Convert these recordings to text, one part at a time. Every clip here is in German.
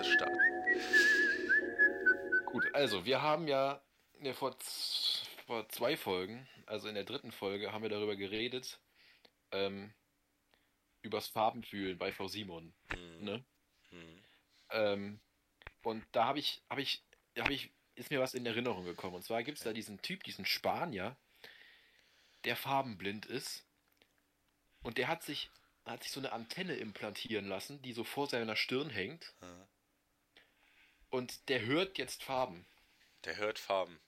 du starten. Gut, also wir haben ja ja, vor, vor zwei Folgen, also in der dritten Folge, haben wir darüber geredet, ähm, übers Farbenfühlen bei Frau Simon. Mhm. Ne? Mhm. Ähm, und da habe ich, habe ich, habe ich, ist mir was in Erinnerung gekommen. Und zwar gibt es da diesen Typ, diesen Spanier, der farbenblind ist. Und der hat sich, hat sich so eine Antenne implantieren lassen, die so vor seiner Stirn hängt. Ja. Und der hört jetzt Farben. Der hört Farben.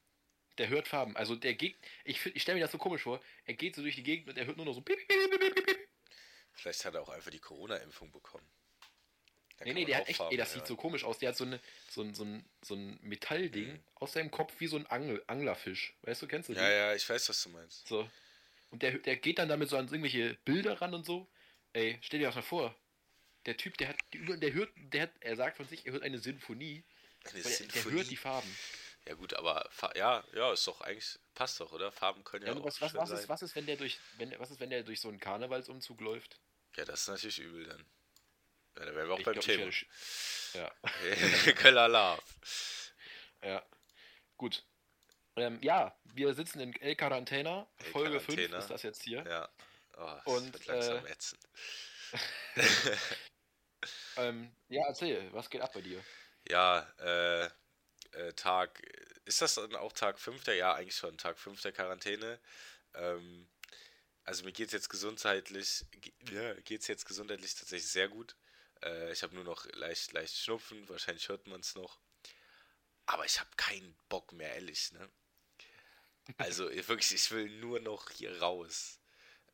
Der hört Farben. Also der geht, ich, ich stelle mir das so komisch vor. Er geht so durch die Gegend und er hört nur noch so. piep, piep, piep. Vielleicht hat er auch einfach die Corona-Impfung bekommen. Da Nee, nee, der hat echt, Farben ey, das sieht hören. so komisch aus. Der hat so, eine, so, ein, so, ein, so ein Metallding Mhm. aus seinem Kopf wie so ein Angel, Anglerfisch. Weißt du, kennst du die? Ja, ja, ich weiß, was du meinst. So. Und der, der geht dann damit so an irgendwelche Bilder ran und so. Ey, stell dir das mal vor. Der Typ, der hat, der hört, der hat, er sagt von sich, er hört eine Sinfonie. Eine der, der hört die Farben. Ja gut, aber ja, ja, ist doch eigentlich passt doch, oder? Farben können ja, Ja, auch was, was, was, sein. ist, was ist, wenn der durch, wenn, was ist, wenn der durch so einen Karnevalsumzug läuft? Ja, das ist natürlich übel dann. Ja, da wären wir auch Ich beim glaub, ich Thema. Ja, Köller Love. ja. Gut. Ähm, ja, wir sitzen in El Quarantena. El Folge 5 Quarantena. ist das jetzt hier. Ja. Oh, Und, wird langsam äh, ätzend. Ähm, ja, erzähl, was geht ab bei dir? Ja, äh, äh, Tag, ist das dann auch Tag 5 der, ja, eigentlich schon Tag 5 der Quarantäne. Ähm, also mir geht es jetzt gesundheitlich, ge- ja, geht's jetzt gesundheitlich tatsächlich sehr gut. Äh, ich habe nur noch leicht, leicht Schnupfen, wahrscheinlich hört man es noch. Aber ich habe keinen Bock mehr, ehrlich, ne? Also ich- wirklich, ich will nur noch hier raus.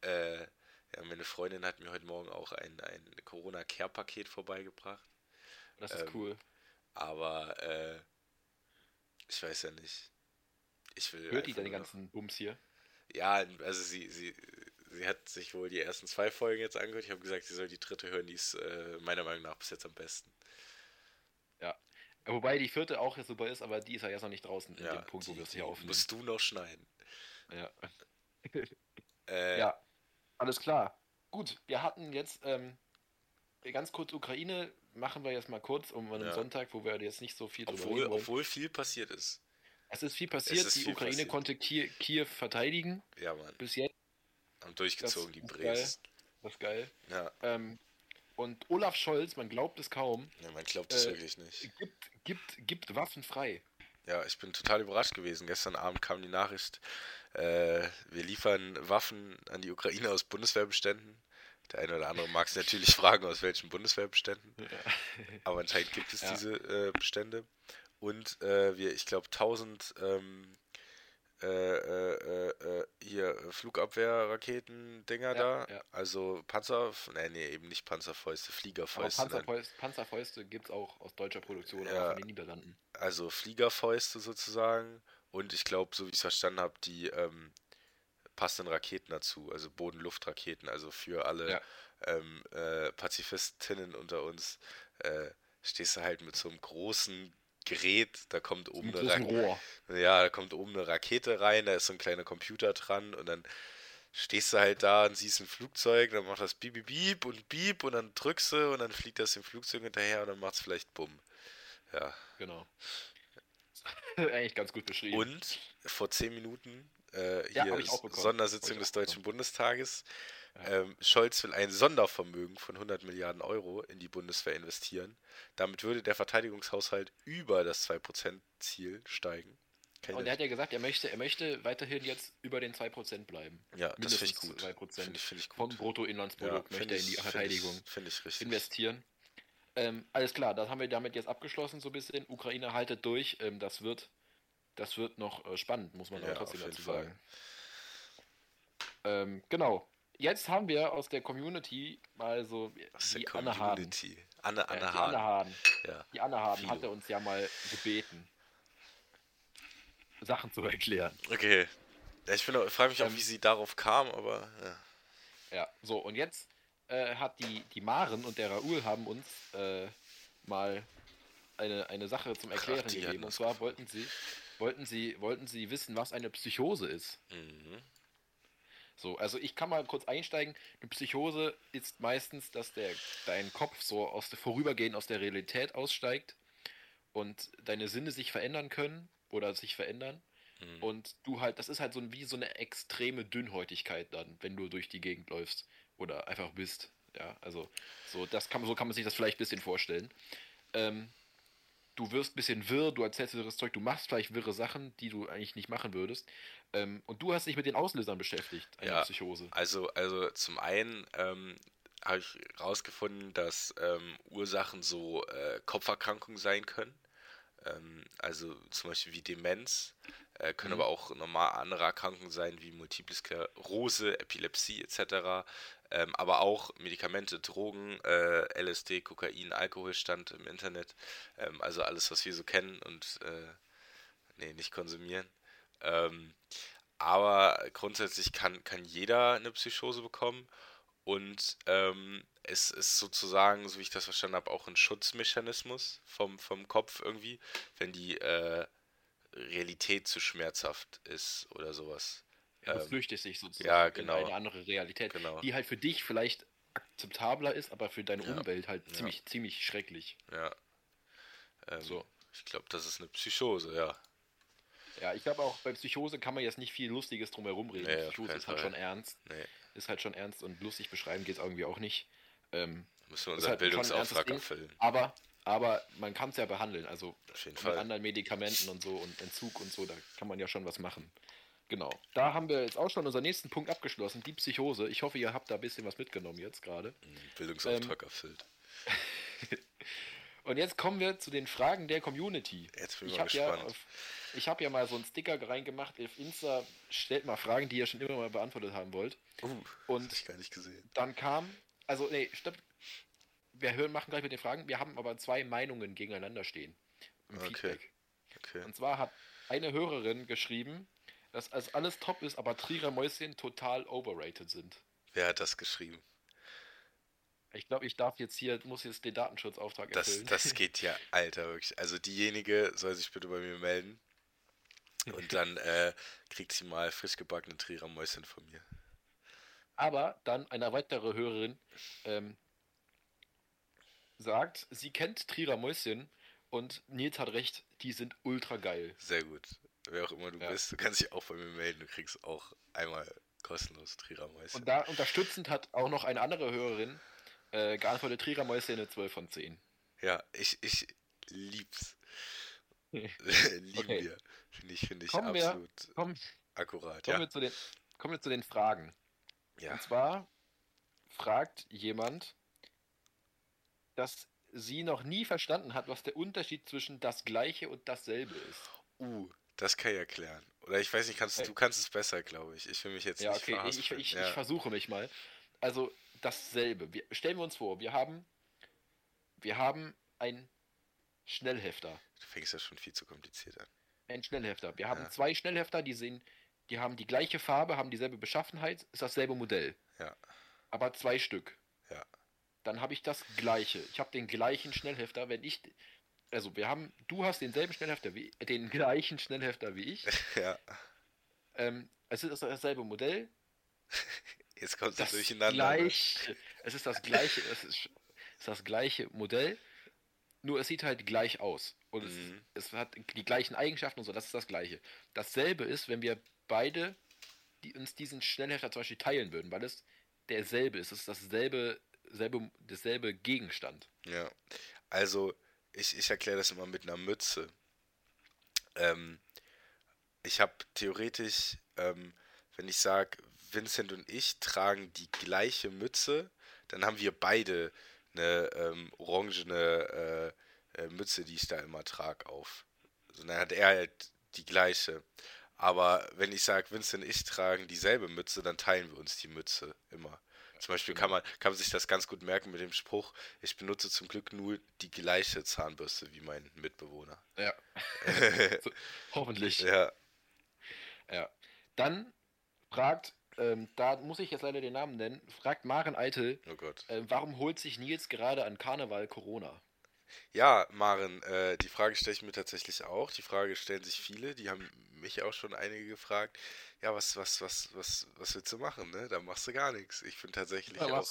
Äh, ja, meine Freundin hat mir heute Morgen auch ein, ein Corona-Care-Paket vorbeigebracht. Das ist Ähm, cool. Aber äh, ich weiß ja nicht. Ich will. Hört die deine ganzen Bums hier? Ja, also sie, sie, sie hat sich wohl die ersten zwei Folgen jetzt angehört. Ich habe gesagt, sie soll die dritte hören, die ist äh, meiner Meinung nach bis jetzt am besten. Ja. Wobei die vierte auch jetzt super ist, aber die ist ja jetzt noch nicht draußen in ja, dem Punkt, wo wir es hier aufnehmen. Musst du noch schneiden. Ja. Äh, ja, alles klar. Gut, wir hatten jetzt ähm, ganz kurz Ukraine, machen wir jetzt mal kurz um einen Ja. Sonntag, wo wir jetzt nicht so viel Obwohl, obwohl viel passiert ist. Es ist viel passiert, ist die viel Ukraine passiert. konnte Kiew, verteidigen Ja, Mann. bis jetzt, Haben durchgezogen, Das die ist geil. Bres. das ist geil. Ja. Ähm, und Olaf Scholz, man glaubt es kaum, ja, man glaubt es Äh, wirklich nicht. gibt, gibt, gibt Waffen frei. Ja, ich bin total überrascht gewesen. Gestern Abend kam die Nachricht, äh, wir liefern Waffen an die Ukraine aus Bundeswehrbeständen. Der eine oder andere mag es natürlich fragen, aus welchen Bundeswehrbeständen. Aber anscheinend gibt es Ja. diese äh, Bestände. Und äh, wir, ich glaube, 1000 ähm, äh, äh, äh, hier Flugabwehrraketen-Dinger Ja, da. ja. Also Panzer, nee, nee, eben nicht Panzerfäuste, Fliegerfäuste. Panzerfäuste, Panzerfäuste gibt es auch aus deutscher Produktion, Ja. von den Niederlanden. also Fliegerfäuste sozusagen. Und ich glaube, so wie ich es verstanden habe, die ähm, passenden Raketen dazu, also Boden-Luft-Raketen, also für alle Ja. ähm, äh, Pazifistinnen unter uns, äh, stehst du halt mit so einem großen Gerät, da kommt oben eine Rakete. Ja, da kommt oben eine Rakete rein, da ist so ein kleiner Computer dran und dann stehst du halt da und siehst ein Flugzeug, dann macht das Bieb, Bieb und Bieb und dann drückst du und dann fliegt das dem Flugzeug hinterher und dann macht es vielleicht Bumm. Ja. Genau. Eigentlich ganz gut beschrieben. Und vor zehn Minuten äh, Ja, hier bekommen. Sondersitzung des Deutschen Bundestages. Ja. Ähm, Scholz will ein Sondervermögen von 100 Milliarden Euro in die Bundeswehr investieren. Damit würde der Verteidigungshaushalt über das 2%-Ziel steigen. Kann Und er hat ja gesagt, er möchte, er möchte weiterhin jetzt über den 2% bleiben. ja, das finde ich mindestens gut. 2% Finde ich, find ich Vom gut. Bruttoinlandsprodukt find möchte er in die ich- find Verteidigung ich- richtig. investieren. Ähm, alles klar, das haben wir damit jetzt abgeschlossen, so ein bisschen. Ukraine haltet durch. Ähm, das wird, das wird noch äh, spannend, muss man Ja, aber trotzdem dazu sagen. Ähm, genau. Jetzt haben wir aus der Community mal so Aus der die Anne. Community. Anne, Ja, Anne die Anne Hahn. Haden. Ja. Die Anne Haden Philo. hatte uns ja mal gebeten, Sachen zu erklären. Okay. Ja, ich frage mich auch, Ähm, wie sie darauf kam, aber ja. Ja, so, und jetzt äh, hat die, die Maren und der Raoul haben uns äh, mal eine, eine Sache zum Erklären hatten gegeben. Und zwar wollten sie, wollten, sie, wollten sie wissen, was eine Psychose ist. Mhm. So, also ich kann mal kurz einsteigen. Eine Psychose ist meistens, dass der, dein Kopf so aus der Vorübergehen aus der Realität aussteigt und deine Sinne sich verändern können oder sich verändern. Mhm. Und du halt, das ist halt so ein, wie so eine extreme Dünnhäutigkeit dann, wenn du durch die Gegend läufst oder einfach bist. Ja, also so, das kann, so kann man sich das vielleicht ein bisschen vorstellen. Ähm, du wirst ein bisschen wirr, du erzählst wirres Zeug, du machst vielleicht wirre Sachen, die du eigentlich nicht machen würdest. Ähm, und du hast dich mit den Auslösern beschäftigt, einer Ja. Psychose. Also, also zum einen ähm, habe ich herausgefunden, dass ähm, Ursachen so äh, Kopferkrankungen sein können. Ähm, also zum Beispiel wie Demenz, äh, können Mhm. aber auch normal andere Erkrankungen sein, wie Multiple Sklerose, Epilepsie etc. Ähm, aber auch Medikamente, Drogen, äh, LSD, Kokain, Alkohol stand im Internet. Ähm, also alles, was wir so kennen und äh, nee, nicht konsumieren. Ähm, aber grundsätzlich kann, kann jeder eine Psychose bekommen und ähm, es ist sozusagen, so wie ich das verstanden habe, auch ein Schutzmechanismus vom, vom Kopf irgendwie, wenn die äh, Realität zu schmerzhaft ist oder sowas. Ja, du Ähm, flüchtest dich sozusagen ja, genau. in eine andere Realität, Genau. die halt für dich vielleicht akzeptabler ist, aber für deine Ja. Umwelt halt Ja. ziemlich, ziemlich schrecklich. Ja. Ähm, So. Ich glaube, das ist eine Psychose, ja. Ja, ich glaube auch bei Psychose kann man jetzt nicht viel Lustiges drumherum reden. Nee, Psychose ist halt Fall. schon ernst. Nee, Ist halt schon ernst und lustig beschreiben geht es irgendwie auch nicht. Ähm, müssen wir unseren halt Bildungsauftrag erfüllen. aber, aber man kann es ja behandeln. Also mit Fall. anderen Medikamenten und so und Entzug und so, da kann man ja schon was machen. Genau. Da haben wir jetzt auch schon unseren nächsten Punkt abgeschlossen, die Psychose. Ich hoffe, ihr habt da ein bisschen was mitgenommen jetzt gerade. Mhm, Bildungsauftrag Ähm, erfüllt. Und jetzt kommen wir zu den Fragen der Community. Jetzt bin ich Ich mal habe ja, gespannt. auf- ich hab ja mal so einen Sticker reingemacht auf Insta. Stellt mal Fragen, die ihr schon immer mal beantwortet haben wollt. Uh, Und- das hab ich gar nicht gesehen. Dann kam, also nee, stopp. Wir hören, machen gleich mit den Fragen. Wir haben aber zwei Meinungen gegeneinander stehen. Im Okay. Feedback. Okay. Und zwar hat eine Hörerin geschrieben, dass alles top ist, aber Trierer Mäuschen total overrated sind. Wer hat das geschrieben? Ich glaube, ich darf jetzt hier, muss jetzt den Datenschutzauftrag Das, erfüllen. das geht ja, Alter, wirklich. Also diejenige soll sich bitte bei mir melden. Und dann äh, kriegt sie mal frisch gebackene Trierer Mäuschen von mir. Aber dann eine weitere Hörerin ähm, sagt, sie kennt Trierer Mäuschen und Nils hat recht, die sind ultra geil. Sehr gut. Wer auch immer du Ja. bist, du kannst dich auch bei mir melden. Du kriegst auch einmal kostenlos Trierer Mäuschen. Und da unterstützend hat auch noch eine andere Hörerin äh, geantwortet, Trierer Mäuschen eine 12 von 10. Ja, ich, ich lieb's. Lieben Okay. wir. Finde ich, finde ich Kommen wir- absolut Komm, akkurat. kommen, Ja. wir zu den, kommen wir zu den Fragen. ja. Und zwar fragt jemand, dass sie noch nie verstanden hat, was der Unterschied zwischen das Gleiche und dasselbe ist. Uh, das kann ich erklären. Oder ich weiß nicht, kannst, Äh, du kannst es besser, glaube ich. Ich will mich jetzt Ja, nicht okay, ich, ich, ja. ich versuche mich mal. Also dasselbe. Wir, stellen wir uns vor, wir haben, wir haben ein Schnellhefter. Du fängst ja schon viel zu kompliziert an. Ein Schnellhefter. Wir haben Ja. zwei Schnellhefter, die sehen, die haben die gleiche Farbe, haben dieselbe Beschaffenheit, ist dasselbe Modell. Ja. Aber zwei Stück. Ja. Dann habe ich das gleiche. Ich habe den gleichen Schnellhefter, wenn ich. Also wir haben, du hast denselben Schnellhefter wie den gleichen Schnellhefter wie ich. Ja. Ähm, es ist dasselbe Modell, Jetzt kommt es das durcheinander. gleiche, es ist das gleiche, es ist, ist das gleiche Modell, nur es sieht halt gleich aus und Mhm. es, es hat die gleichen Eigenschaften und so, das ist das gleiche. Dasselbe ist, wenn wir beide die, uns diesen Schnellhefter zum Beispiel teilen würden, weil es derselbe ist, es ist dasselbe, selbe, dasselbe Gegenstand. Ja. Also, ich, ich erkläre das immer mit einer Mütze. Ähm, ich habe theoretisch, ähm, wenn ich sage, Vincent und ich tragen die gleiche Mütze, dann haben wir beide eine ähm, orangene äh, äh, Mütze, die ich da immer trage, auf. Also dann hat er halt die gleiche. Aber wenn ich sage, Vincent und ich tragen dieselbe Mütze, dann teilen wir uns die Mütze immer. Zum Beispiel kann man, kann man sich das ganz gut merken mit dem Spruch, ich benutze zum Glück nur die gleiche Zahnbürste wie mein Mitbewohner. Ja. so, hoffentlich. ja, Ja. Dann fragt, ähm, da muss ich jetzt leider den Namen nennen, fragt Maren Eitel, oh Gott. äh, warum holt sich Nils gerade an Karneval Corona? Ja, Maren, äh, die Frage stelle ich mir tatsächlich auch. Die Frage stellen sich viele, die haben mich auch schon einige gefragt. Ja, was, was, was, was, was willst du machen, ne? Da machst du gar nichts. Ich bin tatsächlich Da auch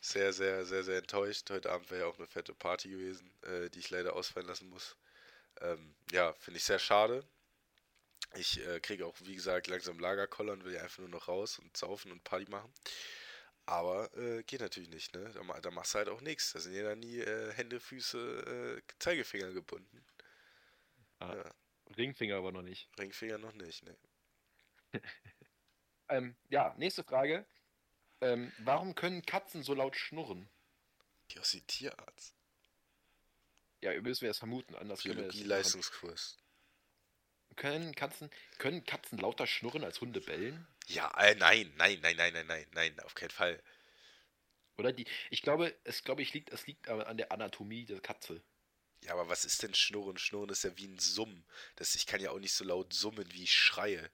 sehr, sehr, sehr, sehr enttäuscht. Heute Abend wäre ja auch eine fette Party gewesen, äh, die ich leider ausfallen lassen muss. Ähm, ja, finde ich sehr schade. Ich äh, kriege auch, wie gesagt, langsam Lagerkoller und will ja einfach nur noch raus und saufen und Party machen. Aber äh, geht natürlich nicht, ne? Da, da machst du halt auch nichts. Da sind ja dann nie äh, Hände, Füße, äh, Zeigefinger gebunden. Ah, Ja. Ringfinger aber noch nicht. Ringfinger noch nicht, ne? Ähm, ja, nächste Frage. Ähm, warum können Katzen so laut schnurren? Dem Tierarzt. Ja, müssen wir es vermuten, anders. Biologie-Leistungskurs. Können Katzen, können Katzen lauter schnurren als Hunde bellen? Ja, äh, nein, nein, nein, nein, nein, nein, nein, auf keinen Fall. Oder die, ich glaube, es glaube ich liegt, es liegt aber an der Anatomie der Katze. Ja, aber was ist denn Schnurren? Schnurren ist ja wie ein Summen. Das, ich kann ja auch nicht so laut summen, wie ich schreie.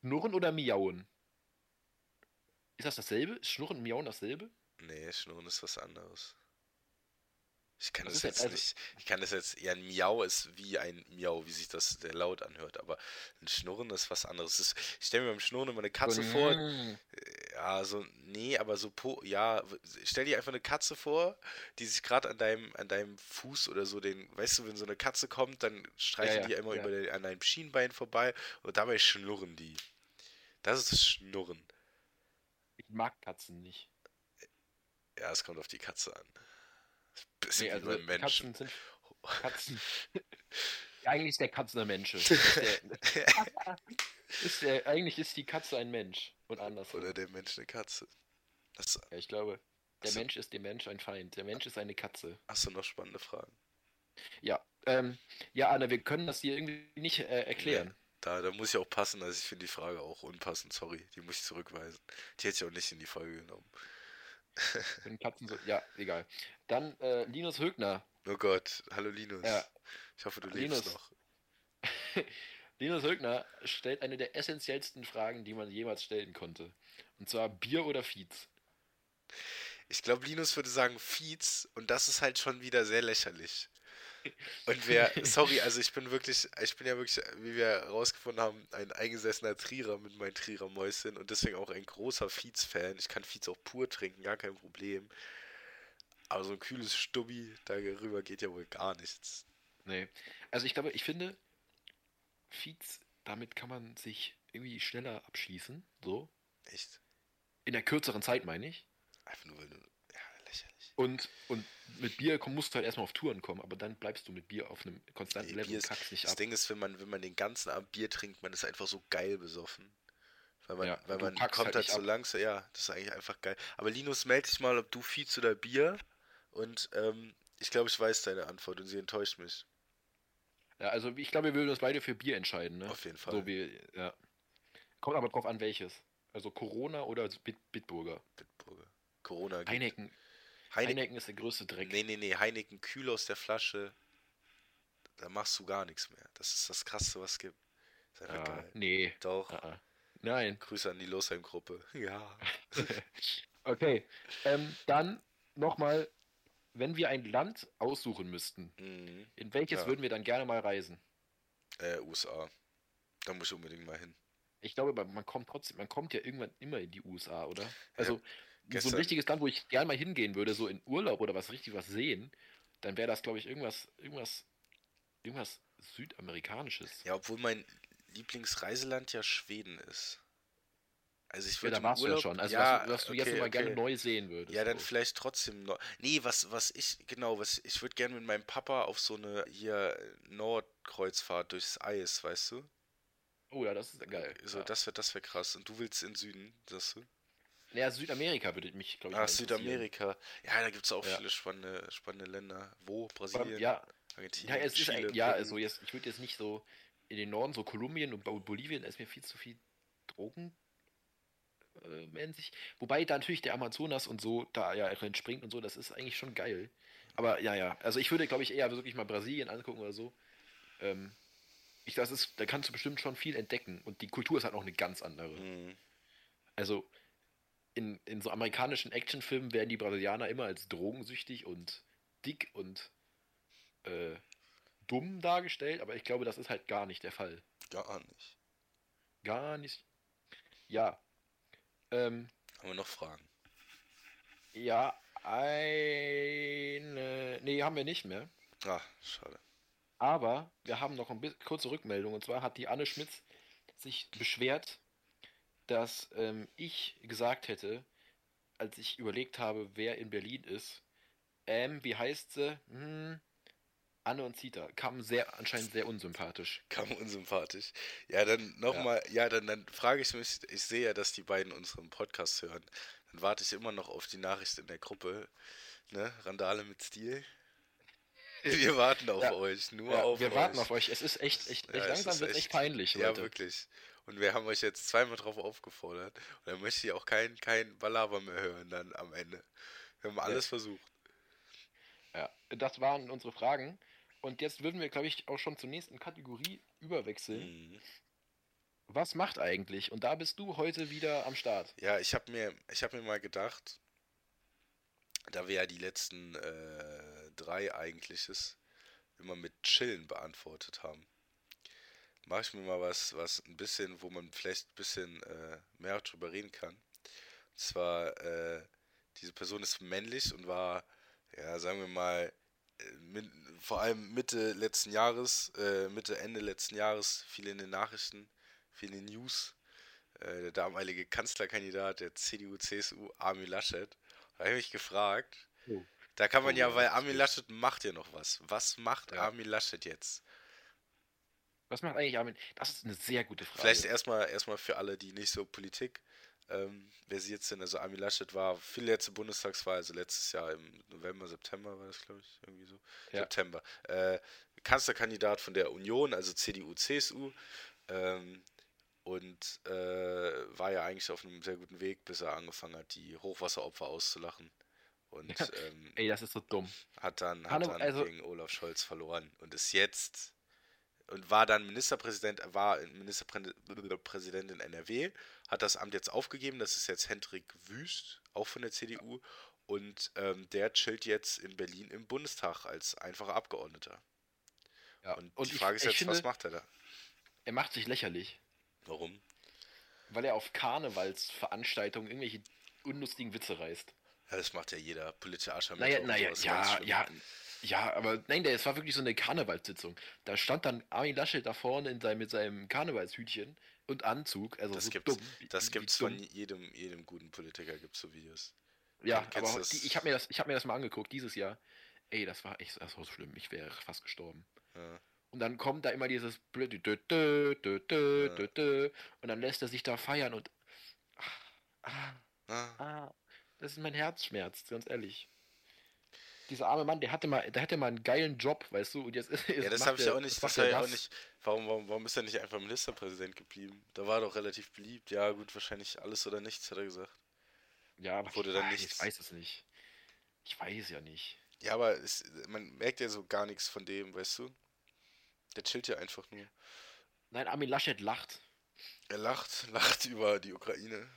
Schnurren oder miauen? Ist das dasselbe? Ist Schnurren und miauen dasselbe? Nee, Schnurren ist was anderes. Ich kann das denn- jetzt also- nicht. Ich kann das jetzt. Ja, ein Miau ist wie ein Miau, wie sich das der Laut anhört. Aber ein Schnurren ist was anderes. Das ist, ich stelle mir beim Schnurren immer eine Katze So, vor. mm. Ja, so, nee, aber so, po, ja, stell dir einfach eine Katze vor, die sich gerade an deinem, an deinem Fuß oder so, den, weißt du, wenn so eine Katze kommt, dann streichen ja, die immer ja. über den, an deinem Schienbein vorbei und dabei schnurren die. Das ist das Schnurren. Ich mag Katzen nicht. Ja, es kommt auf die Katze an. Bisschen Nee, wie also Menschen. Katzen sind Katzen. Eigentlich ist der Katze ein Mensch. Ist der, ist der, eigentlich ist die Katze ein Mensch. Und andersrum. Oder der Mensch eine Katze. Hast, Ja, ich glaube, der Achso. Mensch ist dem Mensch ein Feind. Der Mensch ist eine Katze. hast du noch spannende Fragen? Ja, ähm, ja, Anna, wir können das hier irgendwie nicht äh, erklären. Da, da muss ich auch passen, also ich finde die Frage auch unpassend, sorry, die muss ich zurückweisen. Die hätte ich auch nicht in die Folge genommen. Wenn Katzen so, ja, egal. Dann äh, Linus Högner. Oh Gott, hallo Linus. Ja. Ich hoffe, du Linus. lebst noch. Linus Högner stellt eine der essentiellsten Fragen, die man jemals stellen konnte. Und zwar Bier oder Fietz. Ich glaube, Linus würde sagen Fietz und das ist halt schon wieder sehr lächerlich. Und wer, sorry, also ich bin wirklich, ich bin ja wirklich, wie wir herausgefunden haben, ein eingesessener Trierer mit meinen Trierer Mäuschen und deswegen auch ein großer Fietz-Fan. Ich kann Fietz auch pur trinken, gar kein Problem. Aber so ein kühles Stubbi, darüber geht ja wohl gar nichts. Nee. Also ich glaube, ich finde, Fietz, damit kann man sich irgendwie schneller abschließen. So. Echt. In der kürzeren Zeit, meine ich. Einfach nur, weil du. Und, und mit Bier musst du halt erstmal auf Touren kommen, aber dann bleibst du mit Bier auf einem konstanten Nee, Level Bier und kackst nicht das ab. Ding ist, wenn man, wenn man den ganzen Abend Bier trinkt, man ist einfach so geil besoffen. Weil man, Ja, weil man kommt halt halt so ab. langsam, ja, das ist eigentlich einfach geil. Aber Linus, melde dich mal, ob du Fietz oder Bier. Und ähm, ich glaube, ich weiß deine Antwort und sie enttäuscht mich. Ja, also ich glaube, wir würden uns beide für Bier entscheiden, ne? Auf jeden Fall. So wie, ja. Kommt aber drauf an, welches. Also Corona oder Bit Bitburger. Bitburger. Corona gibt. Heineken. Heineken. Heineken ist der größte Dreck. Nee, nee, nee, Heineken kühl aus der Flasche. Da machst du gar nichts mehr. Das ist das Krasseste, was es gibt. Ist einfach Ah, geil. nee. Doch. Ah, ah. Nein. Grüße an die Losheim-Gruppe. Ja. Okay. Ähm, dann nochmal, wenn wir ein Land aussuchen müssten, Mhm. in welches Ja. würden wir dann gerne mal reisen? Äh, USA. Da muss ich unbedingt mal hin. Ich glaube, man man kommt trotzdem, man kommt ja irgendwann immer in die USA, oder? Also so gestern- ein richtiges Land, wo ich gerne mal hingehen würde, so in Urlaub oder was richtig was sehen, dann wäre das, glaube ich, irgendwas, irgendwas, irgendwas Südamerikanisches. Ja, obwohl mein Lieblingsreiseland ja Schweden ist. Also ich Ja, würde da im warst du ja Urlaub- schon. Also ja, was, du- was du jetzt okay, immer gerne okay. neu sehen würdest. Ja, dann so. vielleicht trotzdem noch. Nee, was, was ich, genau, was ich würde gerne mit meinem Papa auf so eine hier Nordkreuzfahrt durchs Eis, weißt du? Oh ja, das ist ja geil. So, ja. das wäre das wär krass. Und du willst in Süden, sagst du? Naja, Südamerika würde mich, glaube ich, Ah, interessieren. Südamerika. Ja, da gibt es auch Ja. viele spannende, spannende Länder. Wo? Brasilien, Ja, Argentinien, ja, es ist Chile, ein, ja, also jetzt, ich würde jetzt nicht so in den Norden, so Kolumbien und Bo- Bolivien, da ist mir viel zu viel Drogen äh, mäßig. Wobei da natürlich der Amazonas und so da ja entspringt und so, das ist eigentlich schon geil. Aber ja, ja, also ich würde, glaube ich, eher wirklich mal Brasilien angucken oder so. Ähm, ich, das ist, da kannst du bestimmt schon viel entdecken und die Kultur ist halt noch eine ganz andere. Mhm. Also in, in so amerikanischen Actionfilmen werden die Brasilianer immer als drogensüchtig und dick und äh, dumm dargestellt, aber ich glaube, das ist halt gar nicht der Fall. Gar nicht. Gar nicht. Ja. Ähm, Haben wir noch Fragen? ja, eine. Nee, haben wir nicht mehr. Ah, schade. Aber wir haben noch eine kurze Rückmeldung. Und zwar hat die Anne Schmitz sich beschwert, dass ähm, ich gesagt hätte, als ich überlegt habe, wer in Berlin ist, ähm, wie heißt sie? Hm, Anne und Zita. Kamen sehr, anscheinend sehr unsympathisch. Kam unsympathisch. Ja, dann nochmal, ja. ja, dann, dann frage ich mich, ich sehe ja, dass die beiden unseren Podcast hören. Dann warte ich immer noch auf die Nachricht in der Gruppe. Ne? Randale mit Stil. Wir warten auf Ja. euch, nur Ja, auf wir euch. warten auf euch. Es ist echt, echt, echt langsam wird echt echt- peinlich, Ja, wirklich. Und wir haben euch jetzt zweimal drauf aufgefordert. Und dann möchte ich auch kein, kein Balaber mehr hören dann am Ende. Wir haben alles versucht. Ja, das waren unsere Fragen. Und jetzt würden wir, glaube ich, auch schon zur nächsten Kategorie überwechseln. Mhm. Was macht eigentlich? Und da bist du heute wieder am Start. Ja, ich habe mir, ich hab mir mal gedacht, da wir ja die letzten äh, drei eigentliches immer mit Chillen beantwortet haben, mache ich mir mal was, was ein bisschen, wo man vielleicht ein bisschen äh, mehr drüber reden kann. Und zwar, äh, diese Person ist männlich und war, ja, sagen wir mal, äh, mit, vor allem Mitte letzten Jahres, äh, Mitte, Ende letzten Jahres, viel in den Nachrichten, viel in den News. Äh, der damalige Kanzlerkandidat der CDU, CSU, Armin Laschet. Da habe ich mich gefragt, Oh. da kann man Oh, ja, weil Armin Laschet macht ja noch was. Was macht Ja. Armin Laschet jetzt? Was macht eigentlich Armin? Das ist eine sehr gute Frage. Vielleicht erstmal erstmal für alle, die nicht so Politik ähm, versiert sind. Also Armin Laschet war viel letzte Bundestagswahl, also letztes Jahr im November, September war das, glaube ich, irgendwie so. Ja. September. Äh, Kanzlerkandidat von der Union, also CDU, CSU. Ähm, und äh, war ja eigentlich auf einem sehr guten Weg, bis er angefangen hat, die Hochwasseropfer auszulachen. Und Ja. ähm, Ey, das ist so dumm. hat dann, hat dann also- gegen Olaf Scholz verloren und ist jetzt und war dann Ministerpräsident, war Ministerpräsident in NRW, hat das Amt jetzt aufgegeben, das ist jetzt Hendrik Wüst, auch von der CDU und ähm, der chillt jetzt in Berlin im Bundestag als einfacher Abgeordneter. Ja. Und, Und die ich- Frage ist ich jetzt, finde- was macht er da? Er macht sich lächerlich, Warum? weil er auf Karnevalsveranstaltungen irgendwelche unlustigen Witze reißt. Ja, das macht ja jeder politische Arschloch. Naja, naja, ja, ja, ja, aber nein, der, es war wirklich so eine Karnevalssitzung. Da stand dann Armin Laschet da vorne in seinem, mit seinem Karnevalshütchen und Anzug. Also Das so gibt's, dumm. wie- das wie gibt's dumm. von jedem, jedem guten Politiker, gibt's so Videos. Ja, aber die, ich habe mir, das- ich hab mir das mal angeguckt dieses Jahr. Ey, das war echt das war so schlimm. Ich wäre fast gestorben. Ja. Und dann kommt da immer dieses blöde dö, dö, dö, dö, dö, und dann lässt er sich da feiern und ah, Ah, ah, das ist mein Herzschmerz, ganz ehrlich. Dieser arme Mann, der hatte mal, der hatte mal einen geilen Job, weißt du, und jetzt ist Ja, das habe ich er- auch nicht, das ich auch nicht. Warum, warum, warum ist er nicht einfach Ministerpräsident geblieben? Da war er doch relativ beliebt. Ja, gut, wahrscheinlich alles oder nichts, hat er gesagt. Ja, aber wurde ich, dann weiß- nichts. ich weiß es nicht. Ich weiß ja nicht. Ja, aber es, man merkt ja so gar nichts von dem, weißt du? Der chillt ja einfach nur. Nein, Armin Laschet lacht. Er lacht, lacht über die Ukraine.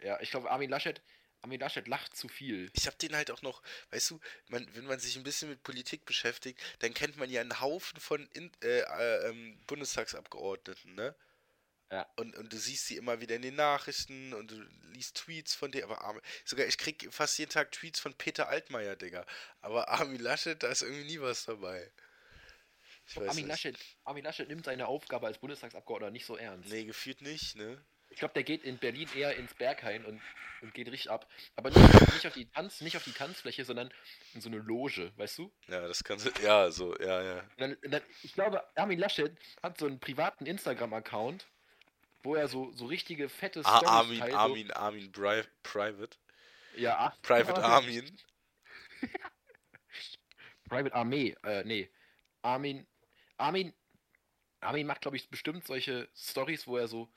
Ja, ich glaube, Armin Laschet, Armin Laschet lacht zu viel. Ich habe den halt auch noch, weißt du, man, wenn man sich ein bisschen mit Politik beschäftigt, dann kennt man ja einen Haufen von in, äh, äh, ähm, Bundestagsabgeordneten, ne? Ja. Und, und du siehst sie immer wieder in den Nachrichten und du liest Tweets von denen, aber Armin, sogar ich krieg fast jeden Tag Tweets von Peter Altmaier, Digga. Aber Armin Laschet, da ist irgendwie nie was dabei. Ich weiß Armin nicht. Laschet, Armin Laschet nimmt seine Aufgabe als Bundestagsabgeordneter nicht so ernst. Nee, gefühlt nicht, ne? Ich glaube, der geht in Berlin eher ins Berghain und, und geht richtig ab. Aber nicht, nicht, auf die Tanz, nicht auf die Tanzfläche, sondern in so eine Loge, weißt du? Ja, das kannst du, ja, so, ja, ja. Und dann, und dann, ich glaube, Armin Laschet hat so einen privaten Instagram-Account, wo er so, so richtige fette Ah, Armin, teilt, so- Armin, Armin Bri Private. Ja, ach, Private Armin. Private Armee, äh, nee. Armin, Armin, Armin macht, glaube ich, bestimmt solche Stories, wo er so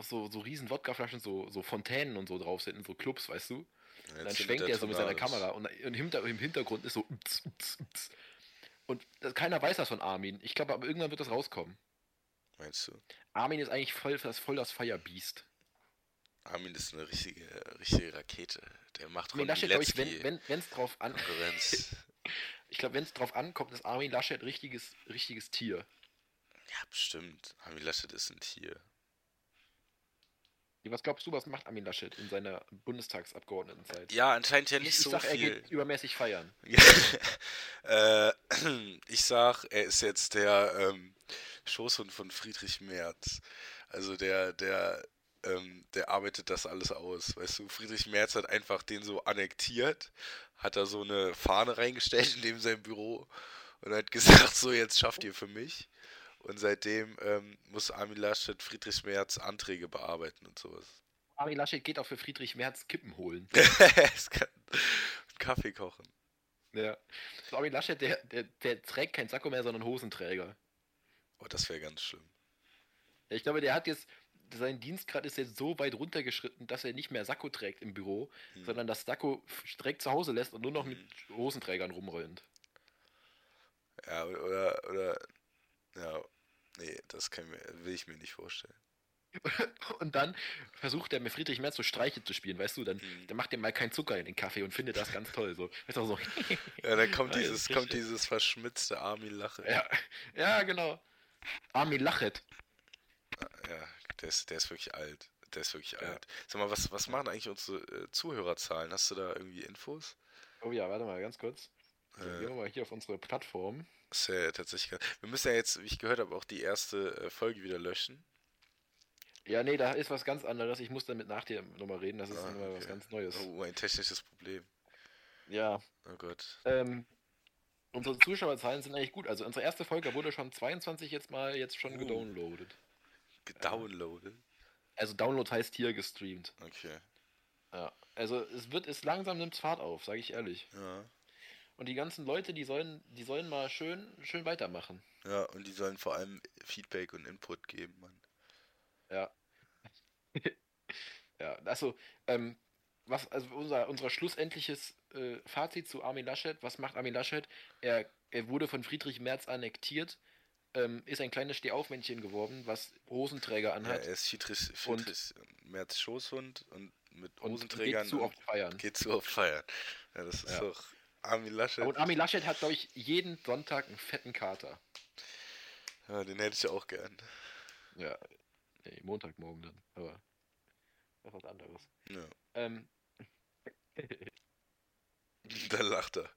auf so, so riesen Wodkaflaschen, so, so Fontänen und so drauf sind, in so Clubs, weißt du? Und dann schwenkt er so mit seiner Kamera und, und im, Hinter, im Hintergrund ist so ups, ups, ups. und das, keiner weiß das von Armin. Ich glaube, aber irgendwann wird das rauskommen. Meinst du? Armin ist eigentlich voll das, voll das Firebeast. Armin ist eine richtige, richtige Rakete. Der macht Armin Laschet, glaube ich, wenn es drauf an... Konkurrenz. glaube, wenn es drauf ankommt, ist Armin Laschet richtiges, richtiges Tier. Ja, bestimmt. Armin Laschet ist ein Tier. Was glaubst du, was macht Armin Laschet in seiner Bundestagsabgeordnetenzeit? Ja, anscheinend ja nicht ich so sag, viel. er geht übermäßig feiern. äh, ich sag, er ist jetzt der ähm, Schoßhund von Friedrich Merz. Also der, der, ähm, der arbeitet das alles aus. Weißt du, Friedrich Merz hat einfach den so annektiert, hat da so eine Fahne reingestellt in dem sein Büro und hat gesagt, so jetzt schafft ihr für mich. Und seitdem ähm, muss Armin Laschet Friedrich Merz Anträge bearbeiten und sowas. Armin Laschet geht auch für Friedrich Merz Kippen holen. Kaffee kochen. Ja. So, Armin Laschet, der, der, der trägt kein Sakko mehr, sondern Hosenträger. Oh, das wäre ganz schlimm. Ich glaube, der hat jetzt, sein Dienstgrad ist jetzt so weit runtergeschritten, dass er nicht mehr Sakko trägt im Büro, Hm. sondern das Sakko direkt zu Hause lässt und nur noch Hm. mit Hosenträgern rumrennt. Ja, oder, oder, ja, nee, das kann mir, will ich mir nicht vorstellen. Und dann versucht er mit Friedrich Merz so Streiche zu spielen, weißt du, dann, Mhm. dann macht er mal keinen Zucker in den Kaffee und findet das ganz toll. So. Weißt du, so. Ja, dann kommt dieses, kommt dieses verschmitzte Armin-Lache. ja, ja, genau. Armin Lachet. Ja, der ist, der ist wirklich alt. Der ist wirklich Ja. alt. Sag mal, was, was machen eigentlich unsere äh, Zuhörerzahlen? Hast du da irgendwie Infos? Oh ja, warte mal ganz kurz. Äh. gehen wir mal hier auf unsere Plattform. Ist ja tatsächlich ganz, Wir müssen ja jetzt, wie ich gehört habe, auch die erste äh, Folge wieder löschen. Ja, nee, da ist was ganz anderes. Ich muss damit nach dir nochmal reden. Das ist Ah, nochmal was okay. ganz Neues. Oh, ein technisches Problem. Ja, Oh Gott. ähm, unsere Zuschauerzahlen sind eigentlich gut. Also unsere erste Folge wurde schon 22 jetzt mal jetzt schon Oh. gedownloadet. Gedownloadet. Also Download heißt hier gestreamt. Okay. Ja. Also es wird, es langsam nimmt Fahrt auf, sage ich ehrlich. Ja. Und die ganzen Leute, die sollen, die sollen mal schön, schön weitermachen. Ja, und die sollen vor allem Feedback und Input geben, Mann. Ja. ja, also, ähm, was, also unser, unser schlussendliches äh, Fazit zu Armin Laschet, was macht Armin Laschet? Er, er wurde von Friedrich Merz annektiert, ähm, ist ein kleines Stehaufmännchen geworden, was Hosenträger Ja, anhat er ist Friedrich, Und- Friedrich Merz Schoßhund und mit und Hosenträgern geht zu und oft feiern. geht zu oft feiern. Ja, das ist Ja. doch Armin Laschet. Und Armin Laschet hat, glaube ich, jeden Sonntag einen fetten Kater. Ja, den hätte ich auch gern. Ja, nee, Montagmorgen dann, aber das ist was anderes. Ja. Ähm, Da lacht er.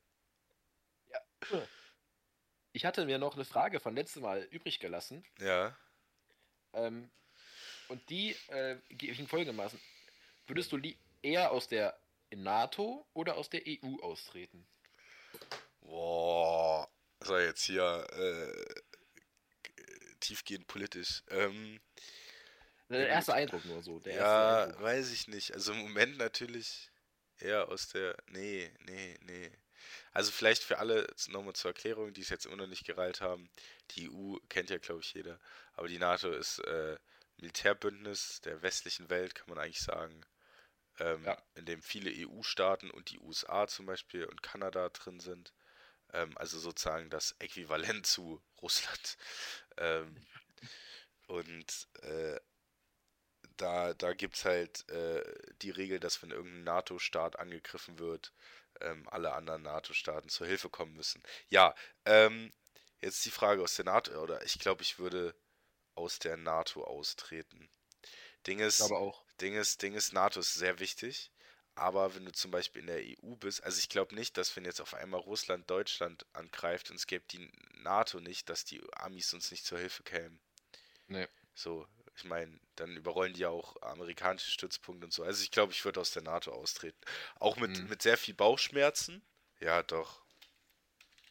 ich hatte mir noch eine Frage von letztem Mal übrig gelassen. Ja. Ähm, und die äh, ging folgendermaßen. Würdest du eher aus der NATO oder aus der EU austreten? Boah. Das war jetzt hier äh, tiefgehend politisch. Ähm, Der erste Eindruck nur so. Ja, Eindruck. weiß ich nicht. Also im Moment natürlich eher aus der. Nee, nee, nee. Also vielleicht für alle nochmal zur Erklärung, die es jetzt immer noch nicht gereilt haben. Die EU kennt ja, glaube ich, jeder. Aber die NATO ist äh, Militärbündnis der westlichen Welt, kann man eigentlich sagen. Ähm, Ja. In dem viele EU-Staaten und die USA zum Beispiel und Kanada drin sind. Ähm, also sozusagen das Äquivalent zu Russland. Ähm, und äh, da, da gibt es halt äh, die Regel, dass wenn irgendein NATO-Staat angegriffen wird, ähm, alle anderen NATO-Staaten zur Hilfe kommen müssen. Ja, ähm, jetzt die Frage aus der NATO, oder ich glaube, ich würde aus der NATO austreten. Ding ist, Ich auch. Ding ist, Ding ist, NATO ist sehr wichtig, aber wenn du zum Beispiel in der EU bist, also ich glaube nicht, dass wenn jetzt auf einmal Russland Deutschland angreift und es gäbe die NATO nicht, dass die Amis uns nicht zur Hilfe kämen. Nee. So, ich meine, dann überrollen die ja auch amerikanische Stützpunkte und so. Also ich glaube, ich würde aus der NATO austreten. Auch mit, Mhm. mit sehr viel Bauchschmerzen. Ja, doch.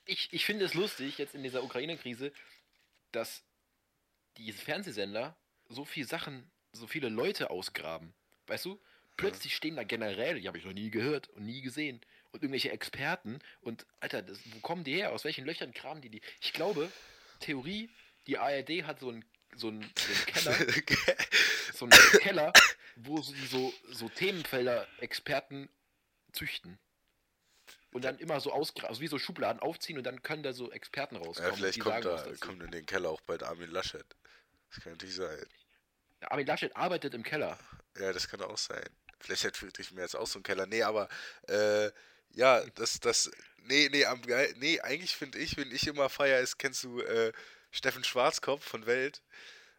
Ich, ich finde es lustig, jetzt in dieser Ukraine-Krise, dass diese Fernsehsender so viele Sachen, so viele Leute ausgraben. Weißt du? Plötzlich stehen da Generäle, die habe ich noch nie gehört und nie gesehen. Und irgendwelche Experten. Und, Alter, das, wo kommen die her? Aus welchen Löchern kramen die die? Ich glaube, Theorie, die ARD hat so einen so einen, so einen Keller, so einen Keller, wo sie so, so Themenfelder Experten züchten. Und dann immer so ausgraben, also wie so Schubladen aufziehen und dann können da so Experten rauskommen. ja, vielleicht kommt sagen da, kommt in den Keller auch bald Armin Laschet. Das kann natürlich sein. Armin Laschet arbeitet im Keller. Ja, das kann auch sein. Vielleicht hat Friedrich Merz auch so einen Keller. Nee, aber äh, Ja, das, das, nee, nee, am geil, nee, eigentlich finde ich, wenn ich immer feier ist, kennst du äh, Steffen Schwarzkopf von Welt?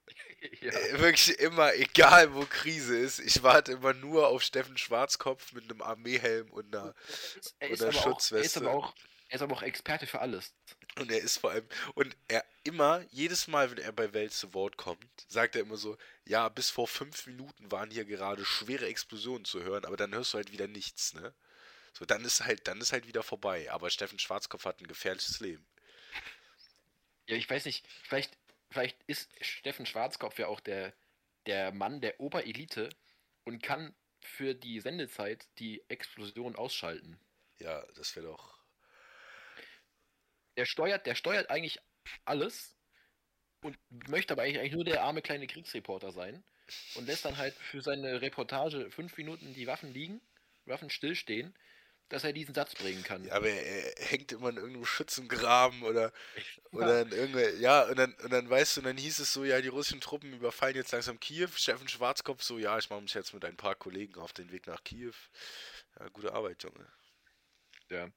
ja. Äh, Wirklich immer, egal wo Krise ist, ich warte immer nur auf Steffen Schwarzkopf mit einem Armeehelm und einer, Er ist, oder aber auch, er, ist Schutzweste. aber auch, er ist aber auch Experte für alles. Und er ist vor allem, und er immer, jedes Mal, wenn er bei Welt zu Wort kommt, sagt er immer so, ja, bis vor fünf Minuten waren hier gerade schwere Explosionen zu hören, aber dann hörst du halt wieder nichts, ne? So, dann ist halt, dann ist halt wieder vorbei. Aber Steffen Schwarzkopf hat ein gefährliches Leben. Ja, ich weiß nicht, vielleicht, vielleicht ist Steffen Schwarzkopf ja auch der, der Mann der Oberelite und kann für die Sendezeit die Explosion ausschalten. Ja, das wäre doch. Der steuert, der steuert eigentlich alles und möchte aber eigentlich, nur der arme kleine Kriegsreporter sein und lässt dann halt für seine Reportage fünf Minuten die Waffen liegen, Waffen stillstehen, dass er diesen Satz bringen kann. Ja, aber er, er hängt immer in irgendeinem Schützengraben oder, oder in irgendeiner, ja, und dann, und dann weißt du, und dann hieß es so, ja, die russischen Truppen überfallen jetzt langsam Kiew. Steffen Schwarzkopf so, ja, ich mache mich jetzt mit ein paar Kollegen auf den Weg nach Kiew. Ja, gute Arbeit, Junge. Ja.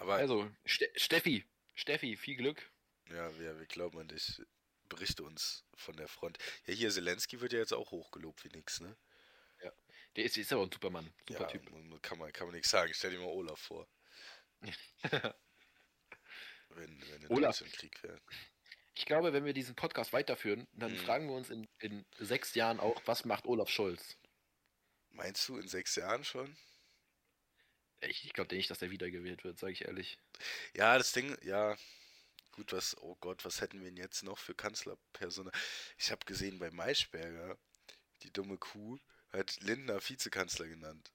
Aber Also, Ste Steffi, Steffi, viel Glück. Ja, wir, wir glauben an dich. Berichte uns von der Front. Ja, hier, Zelensky wird ja jetzt auch hochgelobt wie nix, ne? Der ist, ist aber ein Supermann, super ja, Typ. Kann man, kann man nichts sagen. Stell dir mal Olaf vor. wenn, wenn in Olaf. Deutschland Krieg wäre. Ich glaube, wenn wir diesen Podcast weiterführen, dann Mhm. fragen wir uns in, in sechs Jahren auch, was macht Olaf Scholz? Meinst du in sechs Jahren schon? Ich, ich glaube nicht, dass er wiedergewählt wird, sage ich ehrlich. Ja, das Ding, ja. Gut, was, oh Gott, was hätten wir denn jetzt noch für Kanzlerpersonal? Ich habe gesehen bei Maischberger, die dumme Kuh hat Lindner Vizekanzler genannt.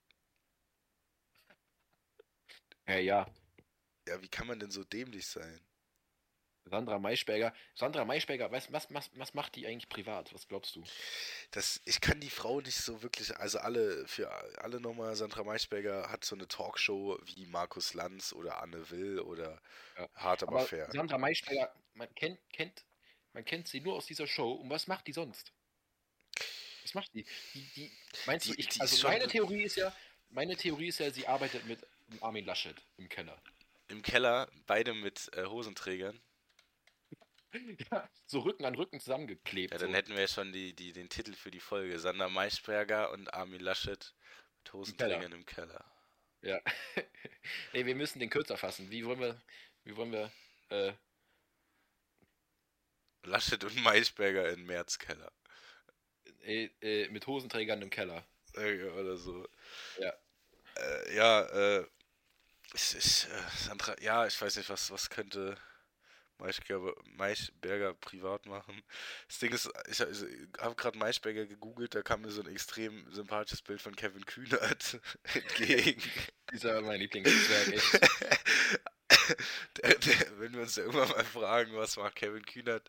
Ja, ja. Ja, wie kann man denn so dämlich sein? Sandra Maischberger. Sandra Maischberger, was, was, was, was macht die eigentlich privat? Was glaubst du? Das, ich kann die Frau nicht so wirklich, also alle, für alle nochmal, Sandra Maischberger hat so eine Talkshow wie Markus Lanz oder Anne Will oder Ja. Hart aber, Aber fair. Sandra Maischberger, man kennt, kennt, man kennt sie nur aus dieser Show. Und was macht die sonst? Was macht die? die, die meinst Die- du, ich, also meine Theorie ist ja, meine Theorie ist ja, sie arbeitet mit Armin Laschet im Keller. Im Keller, beide mit äh, Hosenträgern. Ja, so Rücken an Rücken zusammengeklebt. Ja, dann so. hätten wir ja schon die, die, den Titel für die Folge. Sandra Maischberger und Armin Laschet mit Hosenträgern im Keller. Ja. nee, wir müssen den kürzer fassen. Wie wollen wir, wie wollen wir, äh, Laschet und Maischberger in Märzkeller. äh, äh, mit Hosenträgern im Keller. Äh, Oder so. Ja. Äh, ja, äh, ich, ich, Sandra, ja, ich weiß nicht, was, was könnte Maischberger, Maischberger privat machen. Das Ding ist, ich, ich habe gerade Maischberger gegoogelt, da kam mir so ein extrem sympathisches Bild von Kevin Kühnert entgegen. Dieser mein Lieblingswerk, echt. der, der, wenn wir uns irgendwann mal fragen, was macht Kevin Kühnert,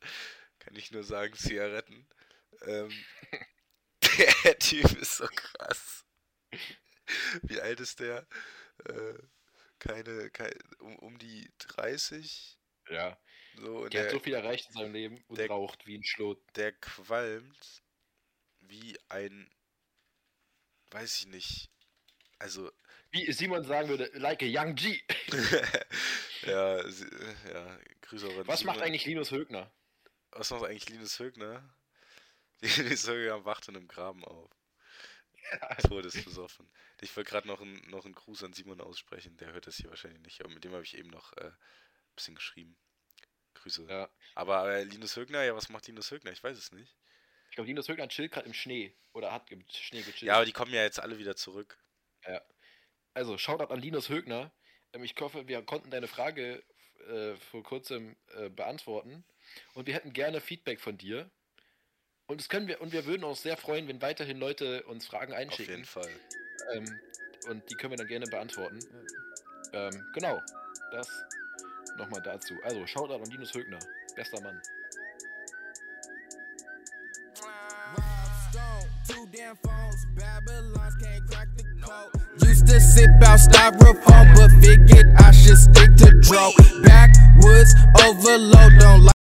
kann ich nur sagen, Zigaretten. Ähm, der Typ ist so krass. Wie alt ist der? Äh, keine, keine um, um die 30? Ja. So, und Der hat der, so viel erreicht in seinem Leben und der- raucht wie ein Schlot. der qualmt wie ein, weiß ich nicht, also Wie Simon sagen würde, like a young G. ja, ja, Grüße auch an Was macht Simon. eigentlich Linus Högner? Was macht eigentlich Linus Högner? Linus Högner wacht in einem Graben auf. Todesbesoffen. Ich wollte gerade noch, ein, noch einen Gruß an Simon aussprechen, der hört das hier wahrscheinlich nicht, aber mit dem habe ich eben noch äh, ein bisschen geschrieben. Grüße. Ja. Aber äh, Linus Högner, ja, was macht Linus Högner? Ich weiß es nicht. Ich glaube, Linus Högner chillt gerade im Schnee. Oder hat im Schnee gechillt. Ja, aber die kommen ja jetzt alle wieder zurück. Also, Shoutout an Linus Högner. Ähm, Ich hoffe, wir konnten deine Frage äh, vor kurzem äh, beantworten. Und wir hätten gerne Feedback von dir. Und das können wir, und wir würden uns sehr freuen, wenn weiterhin Leute uns Fragen Auf jeden einschicken. Fall. Ähm, und die können wir dann gerne beantworten. Ähm, genau. Das nochmal dazu. Also, Shoutout an Linus Högner. Bester Mann. Used to sip out styrofoam, but figured I should stick to dro. Backwoods overload, don't like.